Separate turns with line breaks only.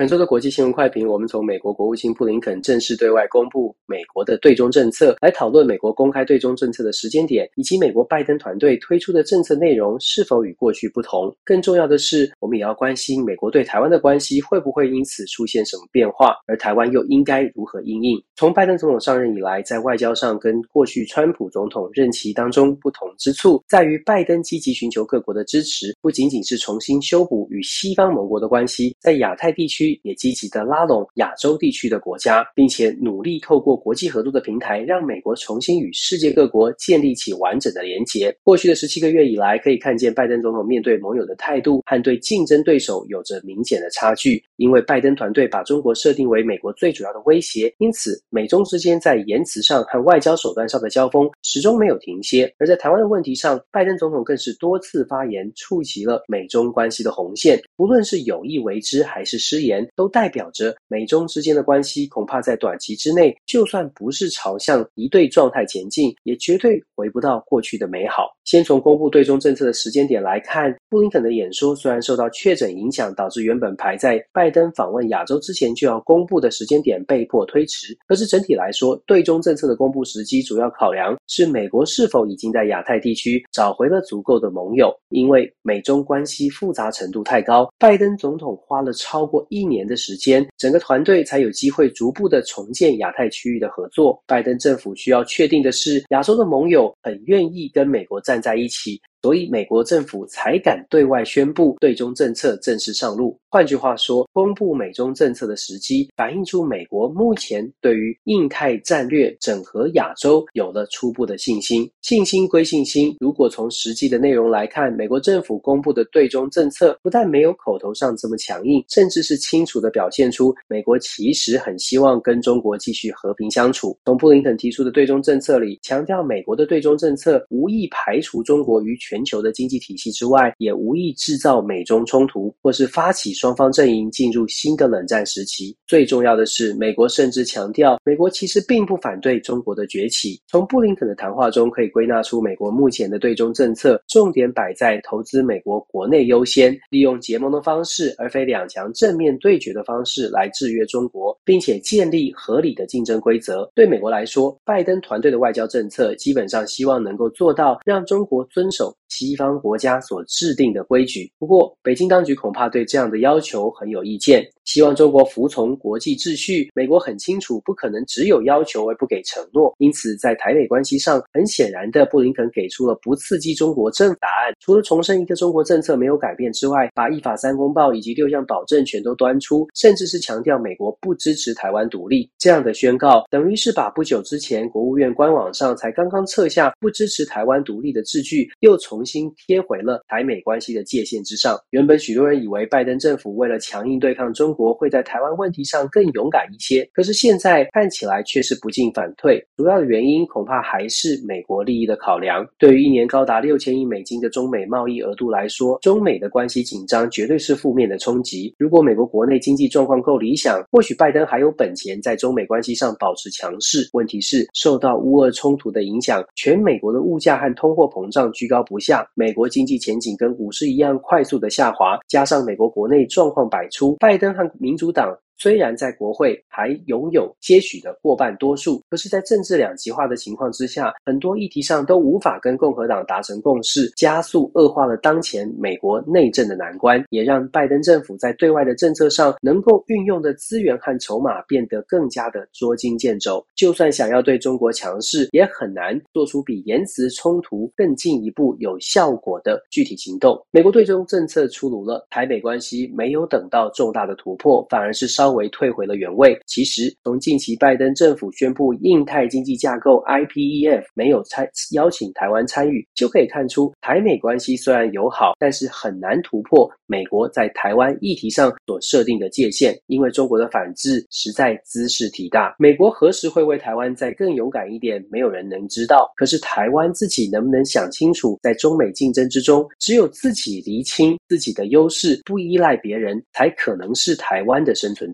本周的国际新闻快评，我们从美国国务卿布林肯正式对外公布美国的对中政策来讨论美国公开对中政策的时间点，以及美国拜登团队推出的政策内容是否与过去不同。更重要的是，我们也要关心美国对台湾的关系会不会因此出现什么变化，而台湾又应该如何应应。从拜登总统上任以来，在外交上跟过去川普总统任期当中不同之处，在于拜登积极寻求各国的支持，不仅仅是重新修补与西方盟国的关系，在亚太地区。也积极的拉拢亚洲地区的国家，并且努力透过国际合作的平台，让美国重新与世界各国建立起完整的连结。过去的十七个月以来，可以看见拜登总统面对盟友的态度和对竞争对手有着明显的差距。因为拜登团队把中国设定为美国最主要的威胁，因此美中之间在言辞上和外交手段上的交锋始终没有停歇。而在台湾的问题上，拜登总统更是多次发言，触及了美中关系的红线，不论是有意为之还是失言。都代表着美中之间的关系恐怕在短期之内，就算不是朝向敌对状态前进，也绝对回不到过去的美好。先从公布对中政策的时间点来看，布林肯的演说虽然受到确诊影响，导致原本排在拜登访问亚洲之前就要公布的时间点被迫推迟，可是整体来说，对中政策的公布时机主要考量是美国是否已经在亚太地区找回了足够的盟友。因为美中关系复杂程度太高，拜登总统花了超过一年的时间，整个团队才有机会逐步的重建亚太区域的合作。拜登政府需要确定的是，亚洲的盟友很愿意跟美国站在一起。所以，美国政府才敢对外宣布对中政策正式上路。换句话说，公布美中政策的时机，反映出美国目前对于印太战略整合亚洲有了初步的信心。信心归信心，如果从实际的内容来看，美国政府公布的对中政策不但没有口头上这么强硬，甚至是清楚地表现出美国其实很希望跟中国继续和平相处。从布林肯提出的对中政策里，强调美国的对中政策无意排除中国与全球的经济体系之外，也无意制造美中冲突，或是发起双方阵营进入新的冷战时期。最重要的是，美国甚至强调，美国其实并不反对中国的崛起。从布林肯的谈话中可以归纳出，美国目前的对中政策重点摆在投资美国国内优先，利用结盟的方式，而非两强正面对决的方式来制约中国，并且建立合理的竞争规则。对美国来说，拜登团队的外交政策基本上希望能够做到让中国遵守西方国家所制定的规矩，不过北京当局恐怕对这样的要求很有意见，希望中国服从国际秩序。美国很清楚，不可能只有要求而不给承诺，因此在台美关系上，很显然的，布林肯给出了不刺激中国政答案。除了重申一个中国政策没有改变之外，把一法三公报以及六项保证全都端出，甚至是强调美国不支持台湾独立。这样的宣告，等于是把不久之前国务院官网上才刚刚撤下不支持台湾独立的字句，又重新贴回了台美关系的界限之上。原本许多人以为拜登政府为了强硬对抗中国，国会在台湾问题上更勇敢一些。可是现在看起来却是不进反退。主要的原因恐怕还是美国利益的考量。对于一年高达六千亿美金的中美贸易额度来说，中美的关系紧张绝对是负面的冲击。如果美国国内经济状况够理想，或许拜登还有本钱在中美关系上保持强势。问题是受到乌俄冲突的影响，全美国的物价和通货膨胀居高不下。下，美国经济前景跟股市一样快速的下滑，加上美国国内状况百出，拜登和民主党。虽然在国会还拥有些许的过半多数，可是，在政治两极化的情况之下，很多议题上都无法跟共和党达成共识，加速恶化了当前美国内政的难关，也让拜登政府在对外的政策上能够运用的资源和筹码变得更加的捉襟见肘。就算想要对中国强势，也很难做出比言辞冲突更进一步有效果的具体行动。美国对中政策出炉了，台美关系没有等到重大的突破，反而是稍。稍微退回了原位。其实，从近期拜登政府宣布印太经济架构 （IPEF） 没有参邀请台湾参与，就可以看出台美关系虽然友好，但是很难突破美国在台湾议题上所设定的界限。因为中国的反制实在兹事体大。美国何时会为台湾再更勇敢一点，没有人能知道。可是台湾自己能不能想清楚，在中美竞争之中，只有自己厘清自己的优势，不依赖别人，才可能是台湾的生存